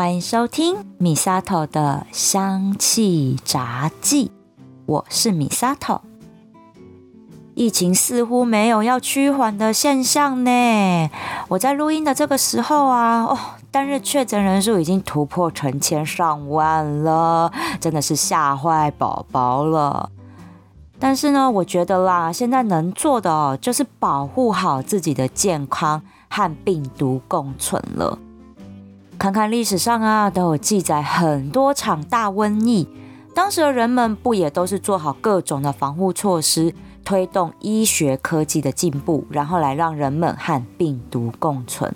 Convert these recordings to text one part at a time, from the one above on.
欢迎收听米沙头的香气杂记，我是米沙头。疫情似乎没有要趋缓的现象呢。我在录音的这个时候啊，哦，单日确诊人数已经突破成千上万了，真的是吓坏宝宝了。但是呢，我觉得啦，现在能做的哦，就是保护好自己的健康和病毒共存了。看看历史上啊，都有记载很多场大瘟疫，当时的人们不也都是做好各种的防护措施，推动医学科技的进步，然后来让人们和病毒共存。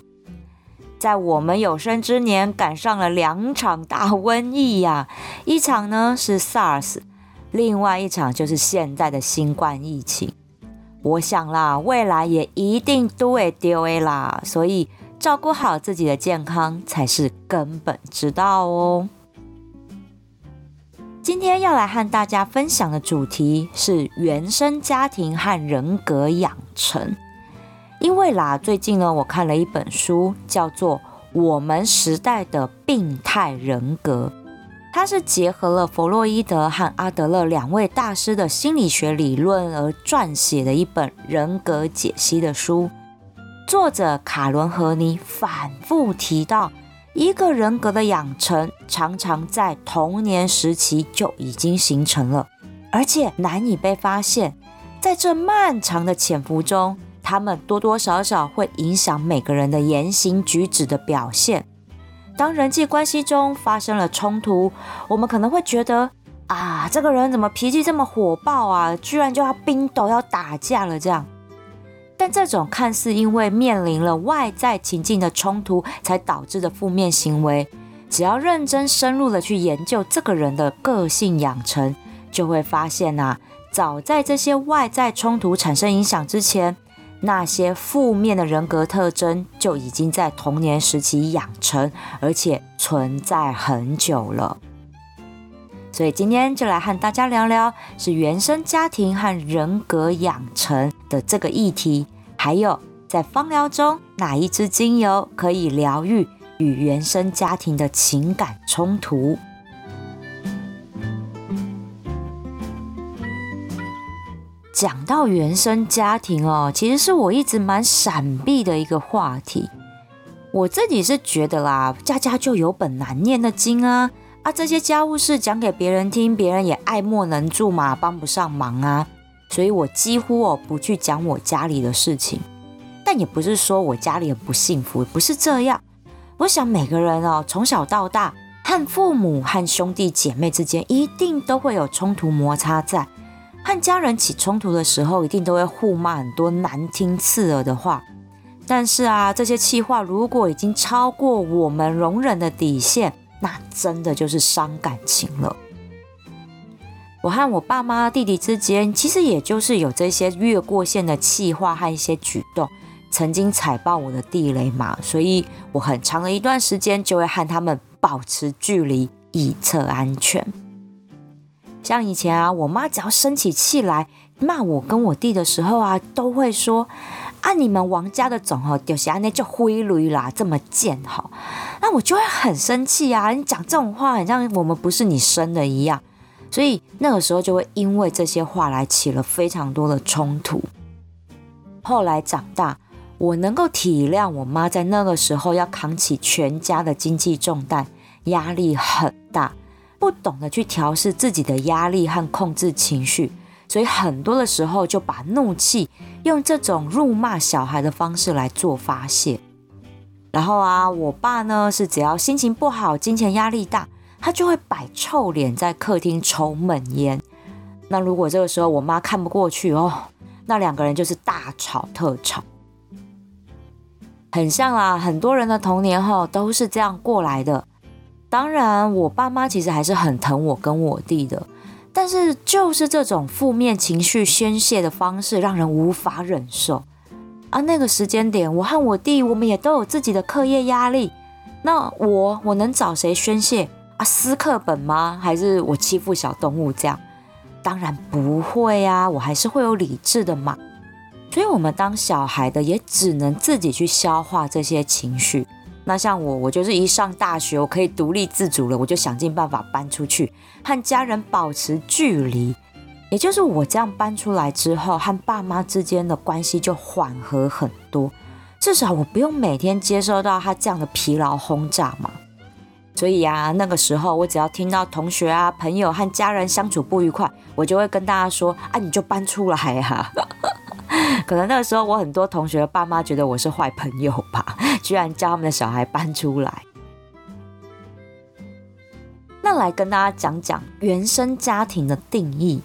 在我们有生之年，赶上了两场大瘟疫呀，一场呢是 SARS，另外一场就是现在的新冠疫情。我想啦，未来也一定都会丢啦，所以。照顾好自己的健康才是根本之道哦。今天要来和大家分享的主题是原生家庭和人格养成。因为啦，最近呢，我看了一本书，叫做《我们时代的病态人格》，它是结合了弗洛伊德和阿德勒两位大师的心理学理论而撰写的一本人格解析的书。作者卡伦·和尼反复提到，一个人格的养成常常在童年时期就已经形成了，而且难以被发现。在这漫长的潜伏中，他们多多少少会影响每个人的言行举止的表现。当人际关系中发生了冲突，我们可能会觉得啊，这个人怎么脾气这么火爆啊？居然就要冰斗要打架了这样。但这种看似因为面临了外在情境的冲突才导致的负面行为，只要认真深入的去研究这个人的个性养成，就会发现呐，早在这些外在冲突产生影响之前，那些负面的人格特征就已经在童年时期养成，而且存在很久了。所以今天就来和大家聊聊，是原生家庭和人格养成的这个议题，还有在芳疗中哪一支精油可以疗愈与原生家庭的情感冲突。讲到原生家庭哦，其实是我一直蛮闪避的一个话题。我自己是觉得啦，家家就有本难念的经啊。啊，这些家务事讲给别人听，别人也爱莫能助嘛，帮不上忙啊。所以我几乎哦不去讲我家里的事情，但也不是说我家里很不幸福，不是这样。我想每个人哦从小到大，和父母和兄弟姐妹之间一定都会有冲突摩擦，在和家人起冲突的时候，一定都会互骂很多难听刺耳的话。但是啊，这些气话如果已经超过我们容忍的底线。那真的就是伤感情了。我和我爸妈、弟弟之间，其实也就是有这些越过线的气话和一些举动，曾经踩爆我的地雷嘛。所以我很长的一段时间就会和他们保持距离，以测安全。像以前啊，我妈只要生起气来骂我跟我弟的时候啊，都会说。啊！你们王家的种哦，就是安那叫灰驴啦，这么贱哈，那我就会很生气啊！你讲这种话，很像我们不是你生的一样，所以那个时候就会因为这些话来起了非常多的冲突。后来长大，我能够体谅我妈在那个时候要扛起全家的经济重担，压力很大，不懂得去调试自己的压力和控制情绪。所以很多的时候就把怒气用这种辱骂小孩的方式来做发泄。然后啊，我爸呢是只要心情不好、金钱压力大，他就会摆臭脸在客厅抽闷烟。那如果这个时候我妈看不过去哦，那两个人就是大吵特吵，很像啊。很多人的童年哈都是这样过来的。当然，我爸妈其实还是很疼我跟我弟的。但是就是这种负面情绪宣泄的方式，让人无法忍受。啊，那个时间点，我和我弟，我们也都有自己的课业压力。那我我能找谁宣泄啊？撕课本吗？还是我欺负小动物这样？当然不会啊，我还是会有理智的嘛。所以，我们当小孩的也只能自己去消化这些情绪。那像我，我就是一上大学，我可以独立自主了，我就想尽办法搬出去，和家人保持距离。也就是我这样搬出来之后，和爸妈之间的关系就缓和很多，至少我不用每天接受到他这样的疲劳轰炸嘛。所以呀，那个时候我只要听到同学啊、朋友和家人相处不愉快，我就会跟大家说：“啊，你就搬出来呀。”可能那个时候我很多同学爸妈觉得我是坏朋友吧，居然叫他们的小孩搬出来。那来跟大家讲讲原生家庭的定义。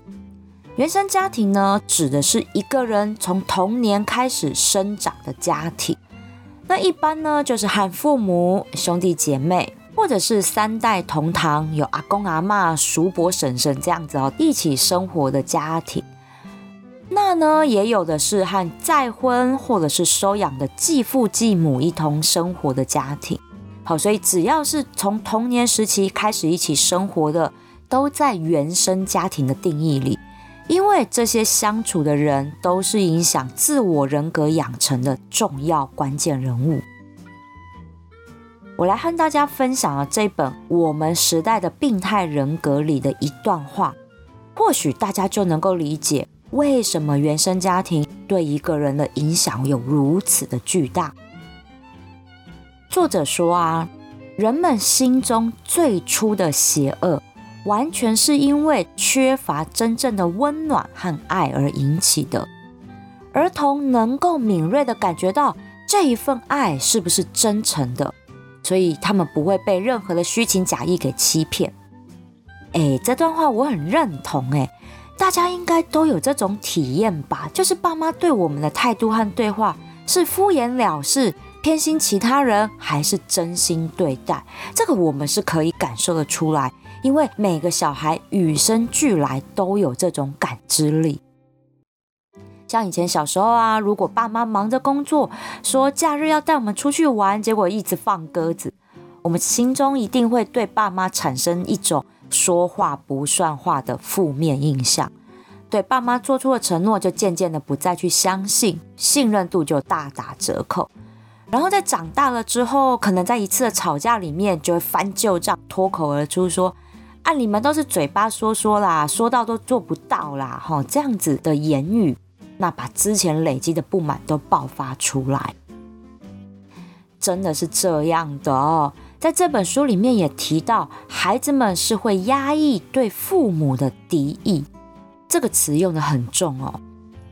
原生家庭呢，指的是一个人从童年开始生长的家庭。那一般呢，就是和父母、兄弟姐妹。或者是三代同堂，有阿公阿妈、叔伯婶婶这样子哦，一起生活的家庭。那呢，也有的是和再婚或者是收养的继父继母一同生活的家庭。好，所以只要是从童年时期开始一起生活的，都在原生家庭的定义里，因为这些相处的人都是影响自我人格养成的重要关键人物。我来和大家分享了这本《我们时代的病态人格》里的一段话，或许大家就能够理解为什么原生家庭对一个人的影响有如此的巨大。作者说啊，人们心中最初的邪恶，完全是因为缺乏真正的温暖和爱而引起的。儿童能够敏锐的感觉到这一份爱是不是真诚的。所以他们不会被任何的虚情假意给欺骗。哎，这段话我很认同。哎，大家应该都有这种体验吧？就是爸妈对我们的态度和对话是敷衍了事、偏心其他人，还是真心对待？这个我们是可以感受得出来，因为每个小孩与生俱来都有这种感知力。像以前小时候啊，如果爸妈忙着工作，说假日要带我们出去玩，结果一直放鸽子，我们心中一定会对爸妈产生一种说话不算话的负面印象，对爸妈做出的承诺就渐渐的不再去相信，信任度就大打折扣。然后在长大了之后，可能在一次的吵架里面，就会翻旧账，脱口而出说：“啊，你们都是嘴巴说说啦，说到都做不到啦。”哈，这样子的言语。那把之前累积的不满都爆发出来，真的是这样的哦。在这本书里面也提到，孩子们是会压抑对父母的敌意，这个词用的很重哦。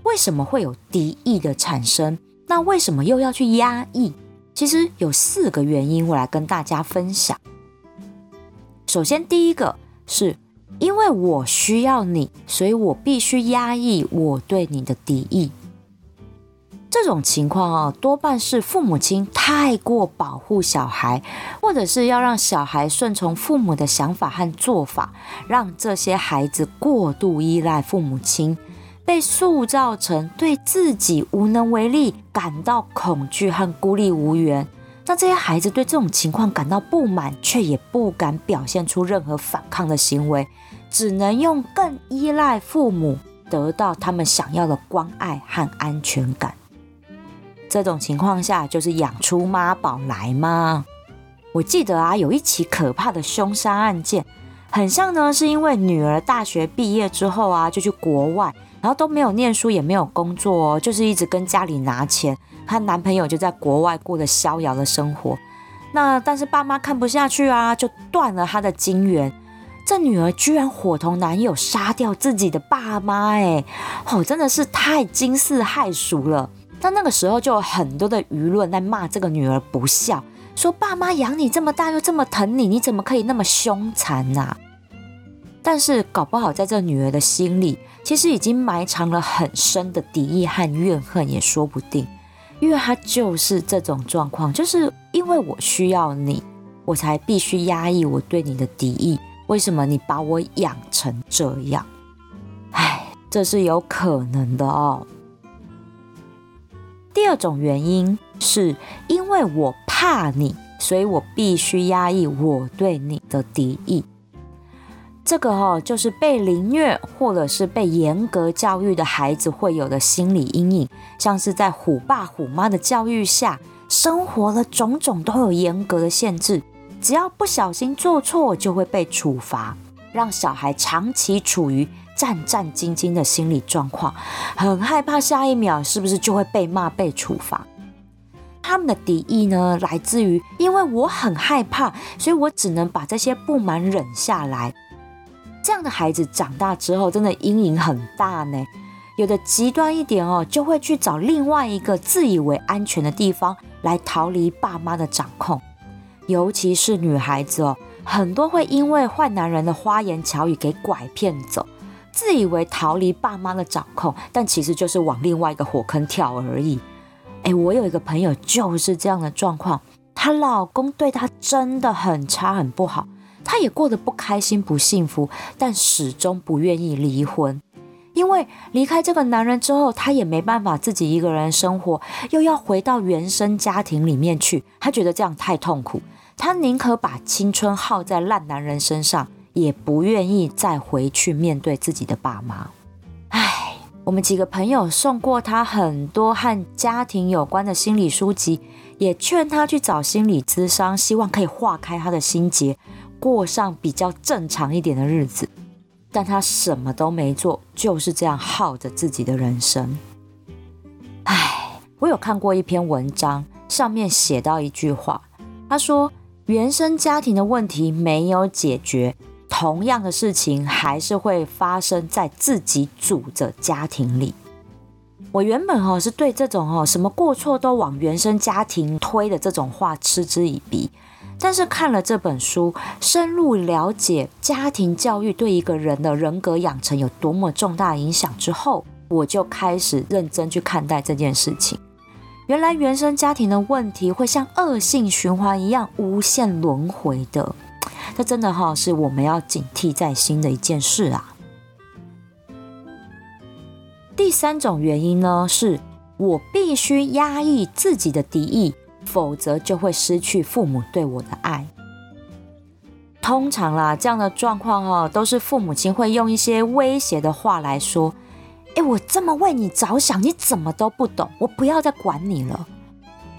为什么会有敌意的产生？那为什么又要去压抑？其实有四个原因，我来跟大家分享。首先，第一个是。因为我需要你，所以我必须压抑我对你的敌意。这种情况啊，多半是父母亲太过保护小孩，或者是要让小孩顺从父母的想法和做法，让这些孩子过度依赖父母亲，被塑造成对自己无能为力，感到恐惧和孤立无援。那这些孩子对这种情况感到不满，却也不敢表现出任何反抗的行为，只能用更依赖父母得到他们想要的关爱和安全感。这种情况下，就是养出妈宝来吗？我记得啊，有一起可怕的凶杀案件，很像呢，是因为女儿大学毕业之后啊，就去国外，然后都没有念书，也没有工作哦，就是一直跟家里拿钱。她男朋友就在国外过着逍遥的生活，那但是爸妈看不下去啊，就断了他的金源。这女儿居然伙同男友杀掉自己的爸妈，哎，哦，真的是太惊世骇俗了。但那个时候就有很多的舆论在骂这个女儿不孝，说爸妈养你这么大又这么疼你，你怎么可以那么凶残呐？但是搞不好在这女儿的心里，其实已经埋藏了很深的敌意和怨恨，也说不定。因为他就是这种状况，就是因为我需要你，我才必须压抑我对你的敌意。为什么你把我养成这样？唉，这是有可能的哦。第二种原因是因为我怕你，所以我必须压抑我对你的敌意。这个哈，就是被凌虐或者是被严格教育的孩子会有的心理阴影，像是在虎爸虎妈的教育下，生活的种种都有严格的限制，只要不小心做错就会被处罚，让小孩长期处于战战兢兢的心理状况，很害怕下一秒是不是就会被骂被处罚。他们的敌意呢，来自于因为我很害怕，所以我只能把这些不满忍下来。这样的孩子长大之后，真的阴影很大呢。有的极端一点哦，就会去找另外一个自以为安全的地方来逃离爸妈的掌控。尤其是女孩子哦，很多会因为坏男人的花言巧语给拐骗走，自以为逃离爸妈的掌控，但其实就是往另外一个火坑跳而已。哎，我有一个朋友就是这样的状况，她老公对她真的很差很不好，她也过得不开心不幸福，但始终不愿意离婚，因为离开这个男人之后，她也没办法自己一个人生活，又要回到原生家庭里面去，她觉得这样太痛苦，她宁可把青春耗在烂男人身上，也不愿意再回去面对自己的爸妈。唉我们几个朋友送过他很多和家庭有关的心理书籍，也劝他去找心理咨商，希望可以化开他的心结，过上比较正常一点的日子。但他什么都没做，就是这样耗着自己的人生。唉，我有看过一篇文章，上面写到一句话，他说：“原生家庭的问题没有解决。”同样的事情还是会发生在自己组的家庭里。我原本哈是对这种哦什么过错都往原生家庭推的这种话嗤之以鼻，但是看了这本书，深入了解家庭教育对一个人的人格养成有多么重大影响之后，我就开始认真去看待这件事情。原来原生家庭的问题会像恶性循环一样无限轮回的。这真的哈是我们要警惕在心的一件事啊。第三种原因呢，是我必须压抑自己的敌意，否则就会失去父母对我的爱。通常啦，这样的状况哈，都是父母亲会用一些威胁的话来说：“哎，我这么为你着想，你怎么都不懂？我不要再管你了。”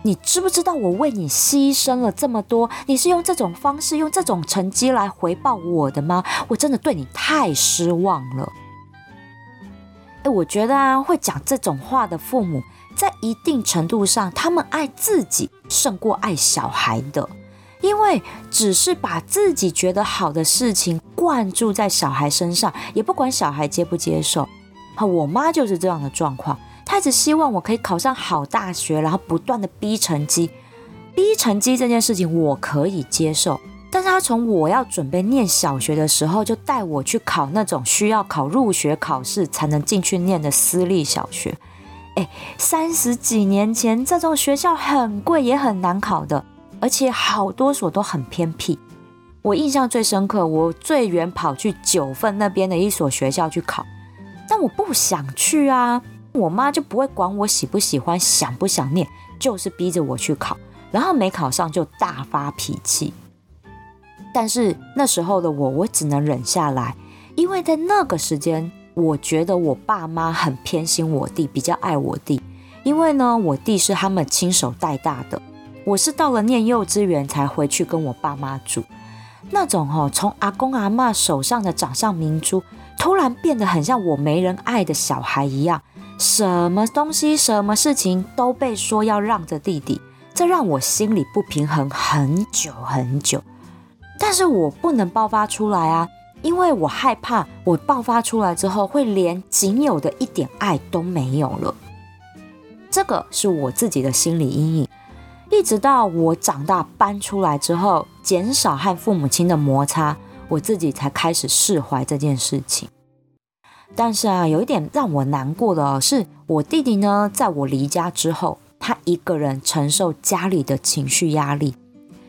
你知不知道我为你牺牲了这么多？你是用这种方式、用这种成绩来回报我的吗？我真的对你太失望了。哎，我觉得啊，会讲这种话的父母，在一定程度上，他们爱自己胜过爱小孩的，因为只是把自己觉得好的事情灌注在小孩身上，也不管小孩接不接受。我妈就是这样的状况。她只希望我可以考上好大学，然后不断的逼成绩，逼成绩这件事情我可以接受。但是她从我要准备念小学的时候，就带我去考那种需要考入学考试才能进去念的私立小学。哎，三十几年前这种学校很贵也很难考的，而且好多所都很偏僻。我印象最深刻，我最远跑去九份那边的一所学校去考，但我不想去啊。我妈就不会管我喜不喜欢、想不想念，就是逼着我去考，然后没考上就大发脾气。但是那时候的我，我只能忍下来，因为在那个时间，我觉得我爸妈很偏心我弟，比较爱我弟。因为呢，我弟是他们亲手带大的，我是到了念幼稚园才回去跟我爸妈住。那种哦，从阿公阿妈手上的掌上明珠，突然变得很像我没人爱的小孩一样。什么东西、什么事情都被说要让着弟弟，这让我心里不平衡很久很久。但是我不能爆发出来啊，因为我害怕我爆发出来之后，会连仅有的一点爱都没有了。这个是我自己的心理阴影。一直到我长大搬出来之后，减少和父母亲的摩擦，我自己才开始释怀这件事情。但是啊，有一点让我难过的是，我弟弟呢，在我离家之后，他一个人承受家里的情绪压力，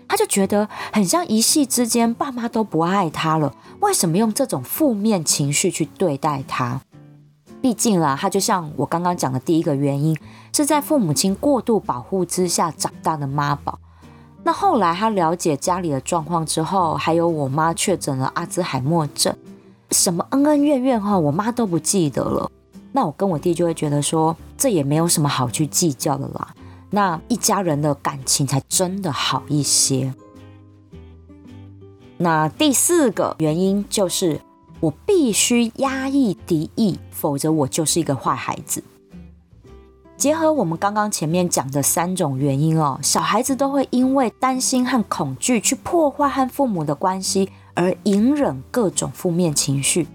他就觉得很像一夕之间，爸妈都不爱他了。为什么用这种负面情绪去对待他？毕竟啦，他就像我刚刚讲的第一个原因，是在父母亲过度保护之下长大的妈宝。那后来他了解家里的状况之后，还有我妈确诊了阿兹海默症。什么恩恩怨怨哈，我妈都不记得了。那我跟我弟就会觉得说，这也没有什么好去计较的啦。那一家人的感情才真的好一些。那第四个原因就是我必须压抑敌意，否则我就是一个坏孩子。结合我们刚刚前面讲的三种原因哦，小孩子都会因为担心和恐惧去破坏和父母的关系，而隐忍各种负面情绪。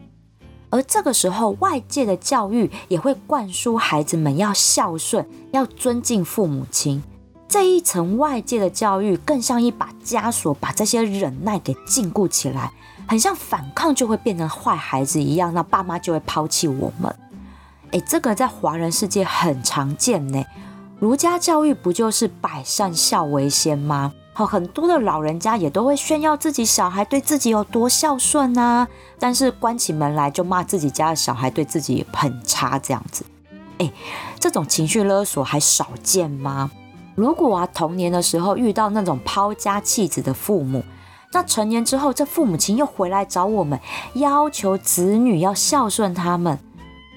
而这个时候，外界的教育也会灌输孩子们要孝顺、要尊敬父母亲。这一层外界的教育，更像一把枷锁，把这些忍耐给禁锢起来，很像反抗就会变成坏孩子一样，那爸妈就会抛弃我们。哎，这个在华人世界很常见呢。儒家教育不就是百善孝为先吗？好，很多的老人家也都会炫耀自己小孩对自己有多孝顺啊，但是关起门来就骂自己家的小孩对自己很差这样子。哎，这种情绪勒索还少见吗？如果啊童年的时候遇到那种抛家弃子的父母，那成年之后这父母亲又回来找我们，要求子女要孝顺他们。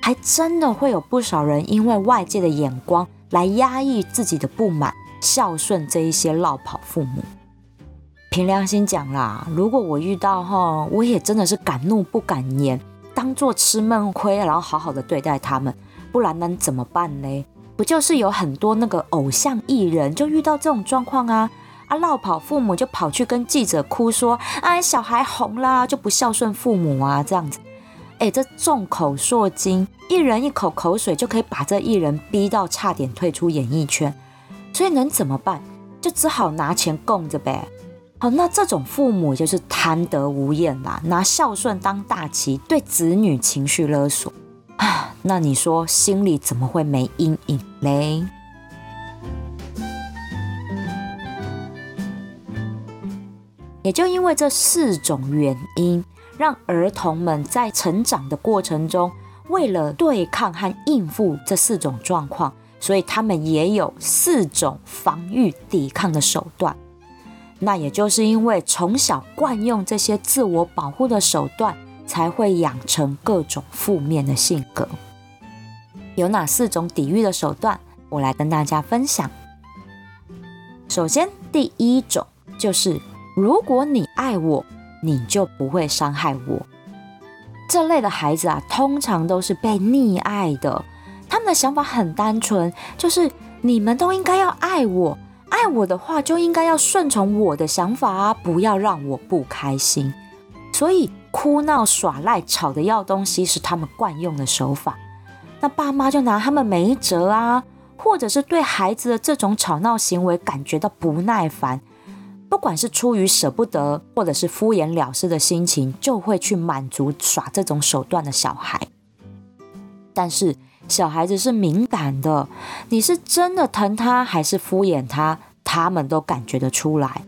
还真的会有不少人因为外界的眼光来压抑自己的不满，孝顺这一些落跑父母。凭良心讲啦，如果我遇到哈，我也真的是敢怒不敢言，当做吃闷亏，然后好好的对待他们。不然能怎么办呢？不就是有很多那个偶像艺人就遇到这种状况啊？啊，落跑父母就跑去跟记者哭说，哎，小孩红啦，就不孝顺父母啊，这样子。哎，这众口铄金，一人一口口水就可以把这艺人逼到差点退出演艺圈，所以能怎么办？就只好拿钱供着呗。好，那这种父母就是贪得无厌啦，拿孝顺当大旗，对子女情绪勒索啊。那你说心里怎么会没阴影嘞？也就因为这四种原因。让儿童们在成长的过程中，为了对抗和应付这四种状况，所以他们也有四种防御抵抗的手段。那也就是因为从小惯用这些自我保护的手段，才会养成各种负面的性格。有哪四种抵御的手段？我来跟大家分享。首先，第一种就是，如果你爱我。你就不会伤害我。这类的孩子啊，通常都是被溺爱的。他们的想法很单纯，就是你们都应该要爱我，爱我的话就应该要顺从我的想法啊，不要让我不开心。所以哭闹、耍赖、吵的要东西是他们惯用的手法。那爸妈就拿他们没辙啊，或者是对孩子的这种吵闹行为感觉到不耐烦。不管是出于舍不得，或者是敷衍了事的心情，就会去满足耍这种手段的小孩。但是小孩子是敏感的，你是真的疼他还是敷衍他，他们都感觉得出来。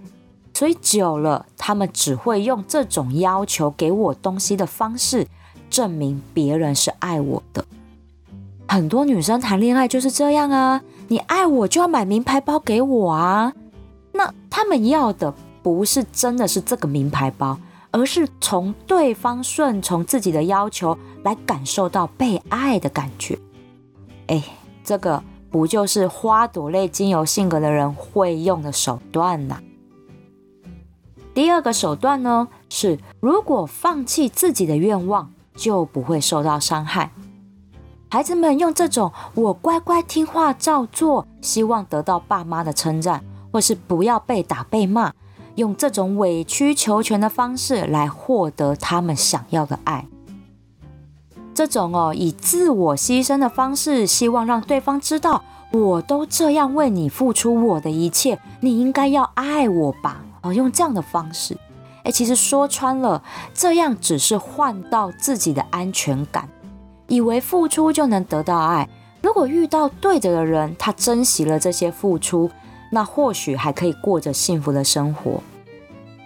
所以久了，他们只会用这种要求给我东西的方式，证明别人是爱我的。很多女生谈恋爱就是这样啊，你爱我就要买名牌包给我啊。那他们要的不是真的是这个名牌包，而是从对方顺从自己的要求来感受到被爱的感觉。哎，这个不就是花朵类精油性格的人会用的手段呐？第二个手段呢，是如果放弃自己的愿望，就不会受到伤害。孩子们用这种“我乖乖听话照做”，希望得到爸妈的称赞。或是不要被打被骂，用这种委曲求全的方式来获得他们想要的爱。这种哦，以自我牺牲的方式，希望让对方知道，我都这样为你付出我的一切，你应该要爱我吧？哦，用这样的方式，哎，其实说穿了，这样只是换到自己的安全感，以为付出就能得到爱。如果遇到对的人，他珍惜了这些付出。那或许还可以过着幸福的生活，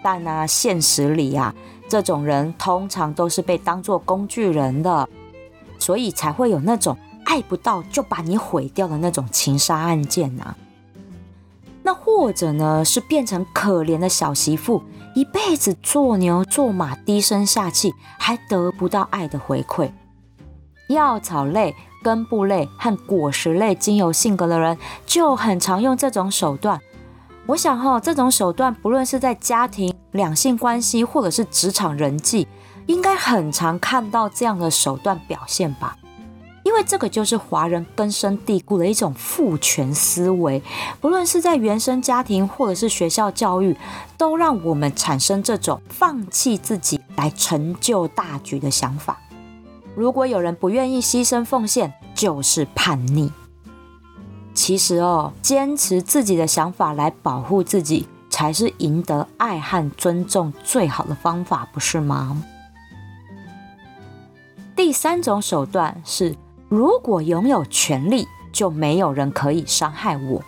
但呢，现实里呀，这种人通常都是被当作工具人的，所以才会有那种爱不到就把你毁掉的那种情杀案件呐。那或者呢，是变成可怜的小媳妇，一辈子做牛做马，低声下气，还得不到爱的回馈。药草类根部类和果实类精油性格的人，就很常用这种手段。我想哈，这种手段不论是在家庭、两性关系，或者是职场人际，应该很常看到这样的手段表现吧。因为这个就是华人根深蒂固的一种父权思维，不论是在原生家庭或者是学校教育，都让我们产生这种放弃自己来成就大局的想法。如果有人不愿意牺牲奉献，就是叛逆。其实哦，坚持自己的想法来保护自己，才是赢得爱和尊重最好的方法，不是吗？第三种手段是。如果拥有权力，就没有人可以伤害我。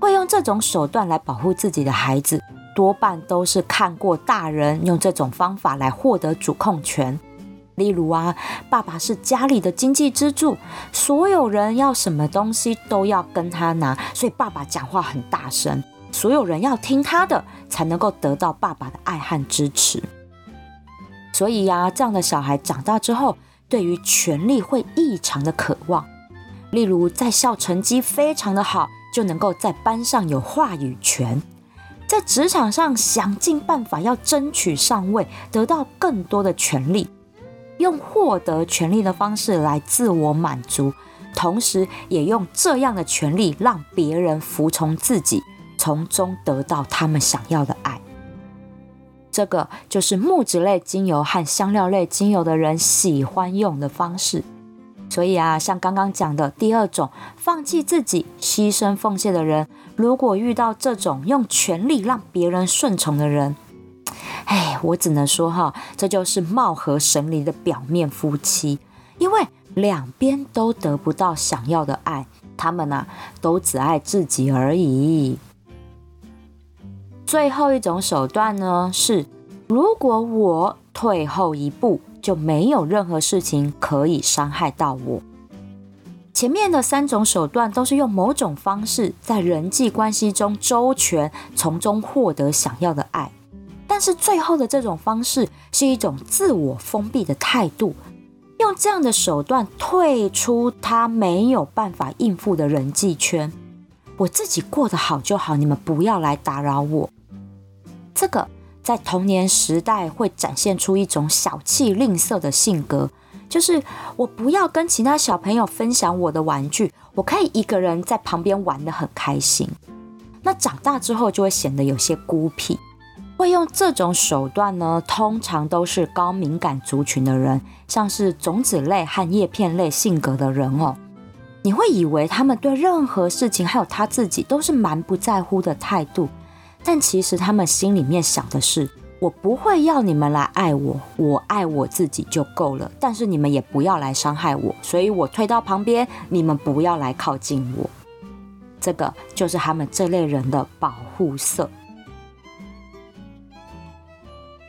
会用这种手段来保护自己的孩子，多半都是看过大人用这种方法来获得主控权。例如啊，爸爸是家里的经济支柱，所有人要什么东西都要跟他拿，所以爸爸讲话很大声，所有人要听他的，才能够得到爸爸的爱和支持。所以呀，这样的小孩长大之后。对于权力会异常的渴望，例如在校成绩非常的好，就能够在班上有话语权；在职场上想尽办法要争取上位，得到更多的权利，用获得权力的方式来自我满足，同时也用这样的权利让别人服从自己，从中得到他们想要的爱。这个就是木质类精油和香料类精油的人喜欢用的方式，所以啊，像刚刚讲的第二种放弃自己、牺牲奉献的人，如果遇到这种用权力让别人顺从的人，哎，我只能说哈，这就是貌合神离的表面夫妻，因为两边都得不到想要的爱，他们呢都只爱自己而已。最后一种手段呢是，如果我退后一步，就没有任何事情可以伤害到我。前面的三种手段都是用某种方式在人际关系中周全，从中获得想要的爱。但是最后的这种方式是一种自我封闭的态度，用这样的手段退出他没有办法应付的人际圈。我自己过得好就好，你们不要来打扰我。这个在童年时代会展现出一种小气吝啬的性格，就是我不要跟其他小朋友分享我的玩具，我可以一个人在旁边玩得很开心。那长大之后就会显得有些孤僻，会用这种手段呢，通常都是高敏感族群的人，像是种子类和叶片类性格的人哦。你会以为他们对任何事情还有他自己都是蛮不在乎的态度。但其实他们心里面想的是，我不会要你们来爱我，我爱我自己就够了。但是你们也不要来伤害我，所以我退到旁边，你们不要来靠近我。这个就是他们这类人的保护色。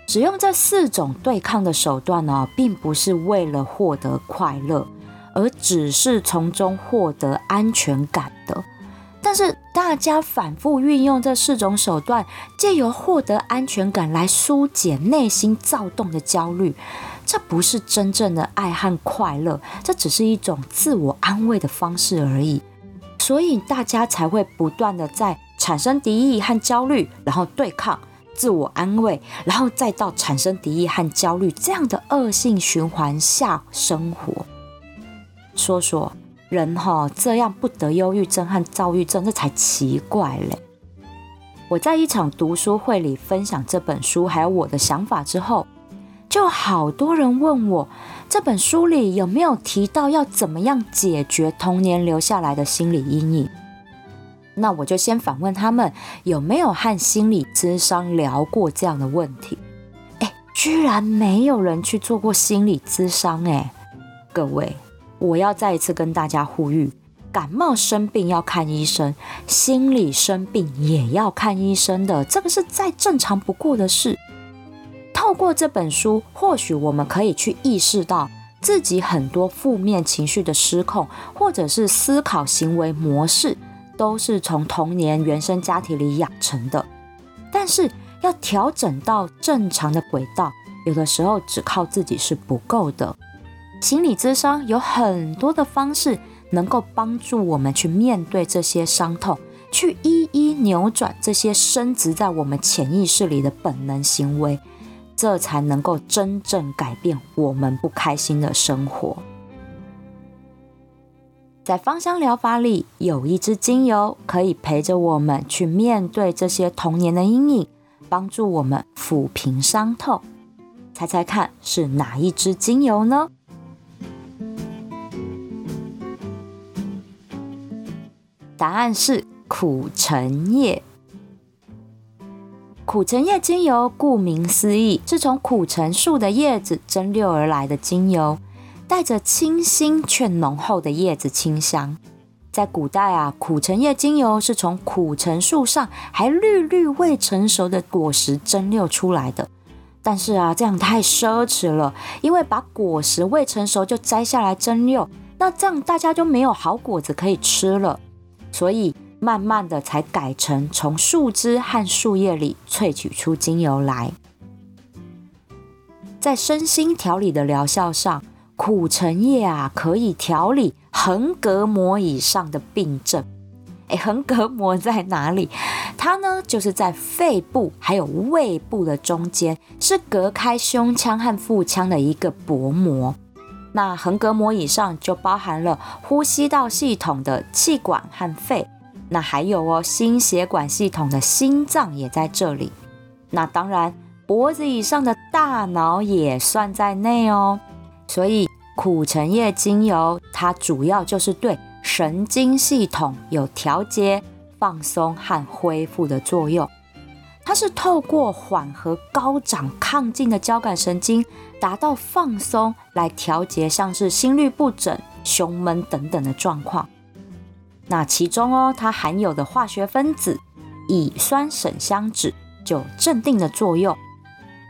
使用这四种对抗的手段呢，并不是为了获得快乐，而只是从中获得安全感的。但是大家反复运用这四种手段，借由获得安全感来疏解内心躁动的焦虑，这不是真正的爱和快乐，这只是一种自我安慰的方式而已。所以大家才会不断的在产生敌意和焦虑，然后对抗、自我安慰，然后再到产生敌意和焦虑这样的恶性循环下生活。说说。人哈这样不得忧郁症和躁郁症，这才奇怪嘞！我在一场读书会里分享这本书还有我的想法之后，就好多人问我这本书里有没有提到要怎么样解决童年留下来的心理阴影。那我就先反问他们有没有和心理咨商聊过这样的问题。哎，居然没有人去做过心理咨商哎，各位。我要再一次跟大家呼吁：感冒生病要看医生，心理生病也要看医生的，这个是再正常不过的事。透过这本书，或许我们可以去意识到自己很多负面情绪的失控，或者是思考行为模式，都是从童年原生家庭里养成的。但是要调整到正常的轨道，有的时候只靠自己是不够的。心理咨商有很多的方式，能够帮助我们去面对这些伤痛，去一一扭转这些深植在我们潜意识里的本能行为，这才能够真正改变我们不开心的生活。在芳香疗法里，有一支精油可以陪着我们去面对这些童年的阴影，帮助我们抚平伤痛。猜猜看是哪一支精油呢？答案是苦橙叶。苦橙叶精油顾名思义，是从苦橙树的叶子蒸馏而来的精油，带着清新却浓厚的叶子清香。在古代啊，苦橙叶精油是从苦橙树上还绿绿未成熟的果实蒸馏出来的。但是啊，这样太奢侈了，因为把果实未成熟就摘下来蒸馏，那这样大家就没有好果子可以吃了。所以，慢慢的才改成从树枝和树叶里萃取出精油来。在身心调理的疗效上，苦橙叶啊可以调理横膈膜以上的病症。哎，横膈膜在哪里？它呢就是在肺部还有胃部的中间，是隔开胸腔和腹腔的一个薄膜。那横膈膜以上就包含了呼吸道系统的气管和肺，那还有哦心血管系统的心脏也在这里。那当然脖子以上的大脑也算在内哦。所以苦橙叶精油它主要就是对神经系统有调节、放松和恢复的作用。它是透过缓和高涨亢进的交感神经，达到放松，来调节像是心律不整、胸闷等等的状况。那其中哦，它含有的化学分子乙酸沈香酯就镇定的作用，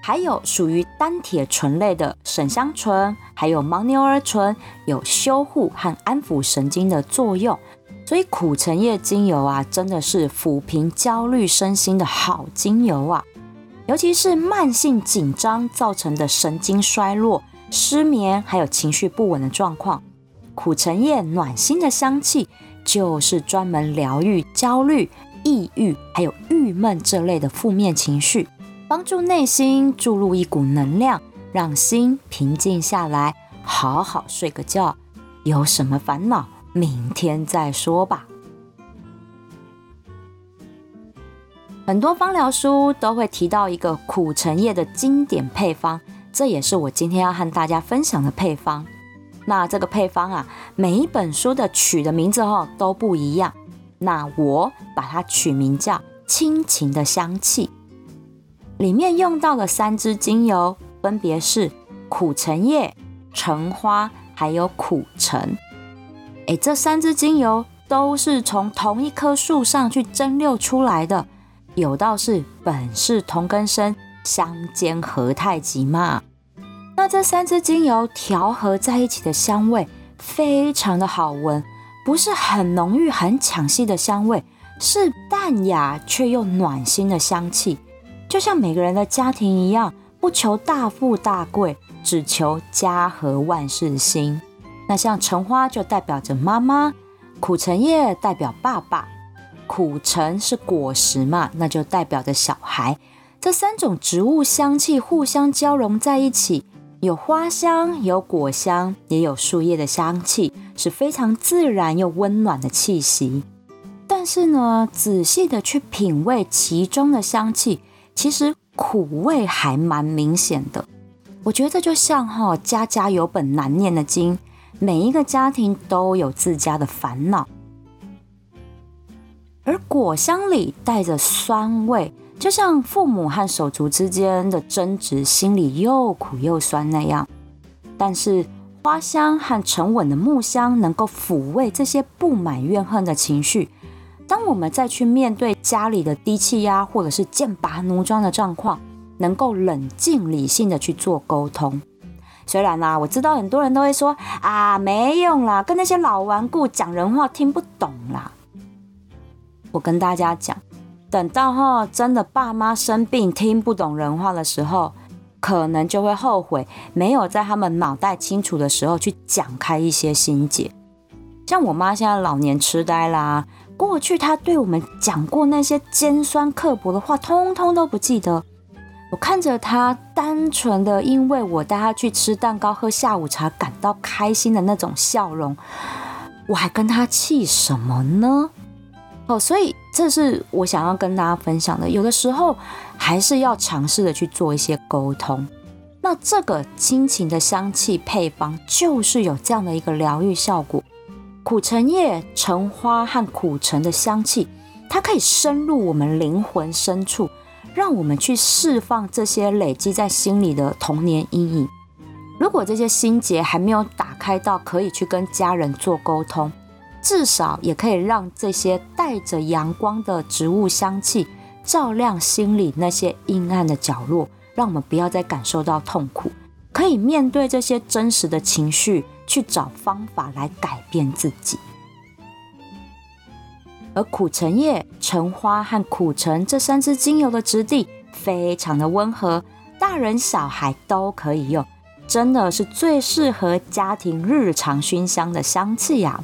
还有属于单铁醇类的沈香醇，还有牦牛儿醇有修护和安抚神经的作用。所以苦橙叶精油啊，真的是抚平焦虑身心的好精油啊！尤其是慢性紧张造成的神经衰弱、失眠，还有情绪不稳的状况，苦橙叶暖心的香气就是专门疗愈焦虑、抑郁，还有郁闷这类的负面情绪，帮助内心注入一股能量，让心平静下来，好好睡个觉。有什么烦恼？明天再说吧。很多芳疗书都会提到一个苦橙叶的经典配方，这也是我今天要和大家分享的配方。那这个配方啊，每一本书的取的名字哦都不一样。那我把它取名叫“亲情的香气”。里面用到的三支精油分别是苦橙叶、橙花，还有苦橙。哎，这三支精油都是从同一棵树上去蒸馏出来的，有道是本是同根生，相煎何太急嘛。那这三支精油调和在一起的香味非常的好闻，不是很浓郁、很抢戏的香味，是淡雅却又暖心的香气，就像每个人的家庭一样，不求大富大贵，只求家和万事兴。那像橙花就代表着妈妈，苦橙叶代表爸爸，苦橙是果实嘛，那就代表着小孩。这三种植物香气互相交融在一起，有花香，有果香，也有树叶的香气，是非常自然又温暖的气息。但是呢，仔细的去品味其中的香气，其实苦味还蛮明显的。我觉得就像哈，家家有本难念的经。每一个家庭都有自家的烦恼，而果香里带着酸味，就像父母和手足之间的争执，心里又苦又酸那样。但是花香和沉稳的木香能够抚慰这些不满怨恨的情绪。当我们再去面对家里的低气压或者是剑拔弩张的状况，能够冷静理性的去做沟通。虽然啦，我知道很多人都会说啊，没用啦，跟那些老顽固讲人话听不懂啦。我跟大家讲，等到哈真的爸妈生病听不懂人话的时候，可能就会后悔没有在他们脑袋清楚的时候去讲开一些心结。像我妈现在老年痴呆啦，过去她对我们讲过那些尖酸刻薄的话，通通都不记得。我看着他单纯的因为我带他去吃蛋糕、喝下午茶感到开心的那种笑容，我还跟他气什么呢？哦，所以这是我想要跟大家分享的。有的时候还是要尝试的去做一些沟通。那这个亲情的香气配方就是有这样的一个疗愈效果。苦橙叶、橙花和苦橙的香气，它可以深入我们灵魂深处，让我们去释放这些累积在心里的童年阴影。如果这些心结还没有打开到可以去跟家人做沟通。至少也可以让这些带着阳光的植物香气照亮心里那些阴暗的角落，让我们不要再感受到痛苦，可以面对这些真实的情绪，去找方法来改变自己。而苦橙叶、橙花和苦橙这三支精油的质地非常的温和，大人小孩都可以用，真的是最适合家庭日常熏香的香气呀。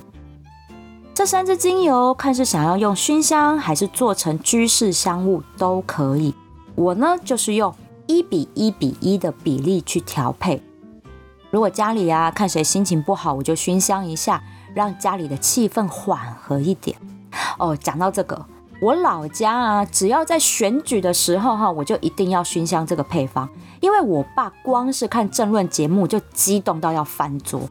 这三支精油，看是想要用熏香，还是做成居室香物都可以。我呢，就是用一比一比一的比例去调配。如果家里啊，看谁心情不好，我就熏香一下，让家里的气氛缓和一点。哦，讲到这个，我老家啊，只要在选举的时候哈，我就一定要熏香这个配方，因为我爸光是看政论节目就激动到要翻桌。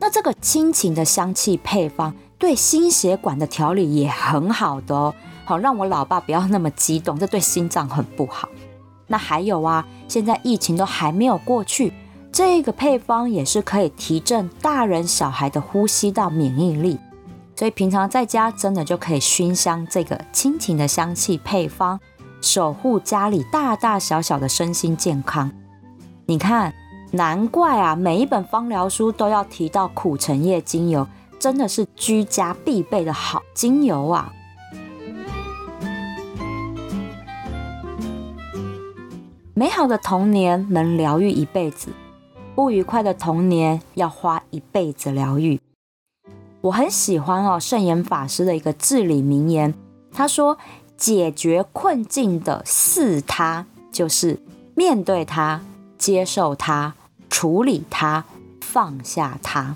那这个亲情的香气配方。对心血管的调理也很好的哦，好让我老爸不要那么激动，这对心脏很不好。那还有啊，现在疫情都还没有过去，这个配方也是可以提振大人小孩的呼吸道免疫力，所以平常在家真的就可以熏香这个亲情的香气配方，守护家里大大小小的身心健康。你看，难怪啊，每一本方疗书都要提到苦橙叶精油。真的是居家必备的好精油啊！美好的童年能疗愈一辈子，不愉快的童年要花一辈子疗愈。我很喜欢哦，圣严法师的一个至理名言，他说：“解决困境的四他，就是面对它、接受它、处理它、放下它。”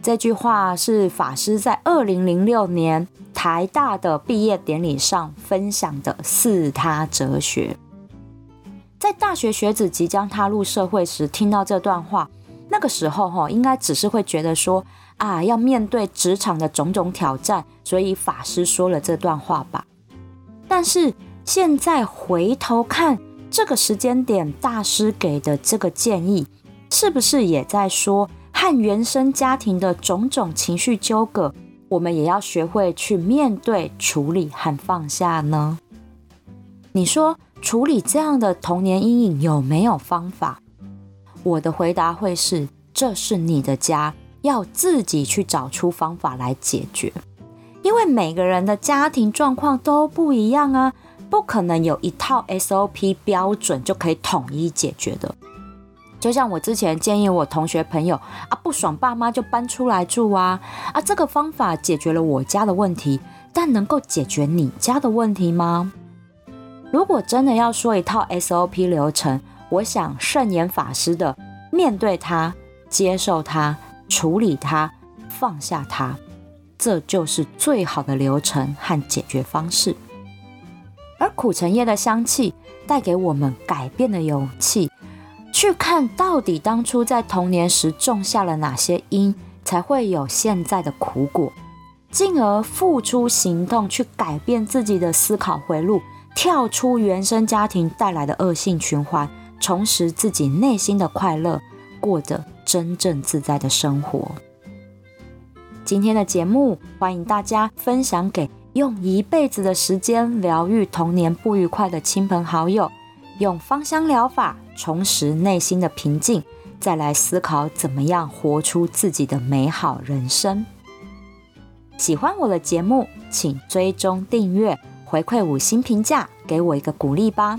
这句话是法师在二零零六年台大的毕业典礼上分享的四他哲学。在大学学子即将踏入社会时，听到这段话，那个时候哈，应该只是会觉得说啊，要面对职场的种种挑战，所以法师说了这段话吧。但是现在回头看这个时间点，大师给的这个建议，是不是也在说？和原生家庭的种种情绪纠葛，我们也要学会去面对、处理和放下呢。你说处理这样的童年阴影有没有方法？我的回答会是：这是你的家，要自己去找出方法来解决。因为每个人的家庭状况都不一样啊，不可能有一套 SOP 标准就可以统一解决的。就像我之前建议我同学朋友啊，不爽爸妈就搬出来住啊啊，这个方法解决了我家的问题，但能够解决你家的问题吗？如果真的要说一套 SOP 流程，我想圣严法师的面对它、接受它、处理它、放下它，这就是最好的流程和解决方式。而苦橙叶的香气带给我们改变的勇气。去看到底当初在童年时种下了哪些因，才会有现在的苦果，进而付出行动去改变自己的思考回路，跳出原生家庭带来的恶性循环，重拾自己内心的快乐，过得真正自在的生活。今天的节目，欢迎大家分享给用一辈子的时间疗愈童年不愉快的亲朋好友。用芳香疗法重拾内心的平静，再来思考怎么样活出自己的美好人生。喜欢我的节目，请追踪订阅，回馈五星评价，给我一个鼓励吧。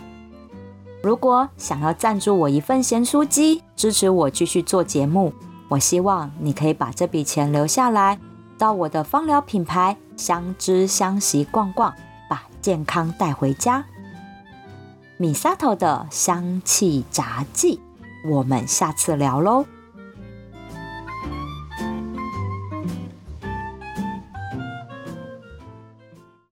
如果想要赞助我一份咸酥鸡，支持我继续做节目，我希望你可以把这笔钱留下来，到我的芳疗品牌相知相惜逛逛，把健康带回家。米萨头的香气杂技，我们下次聊喽。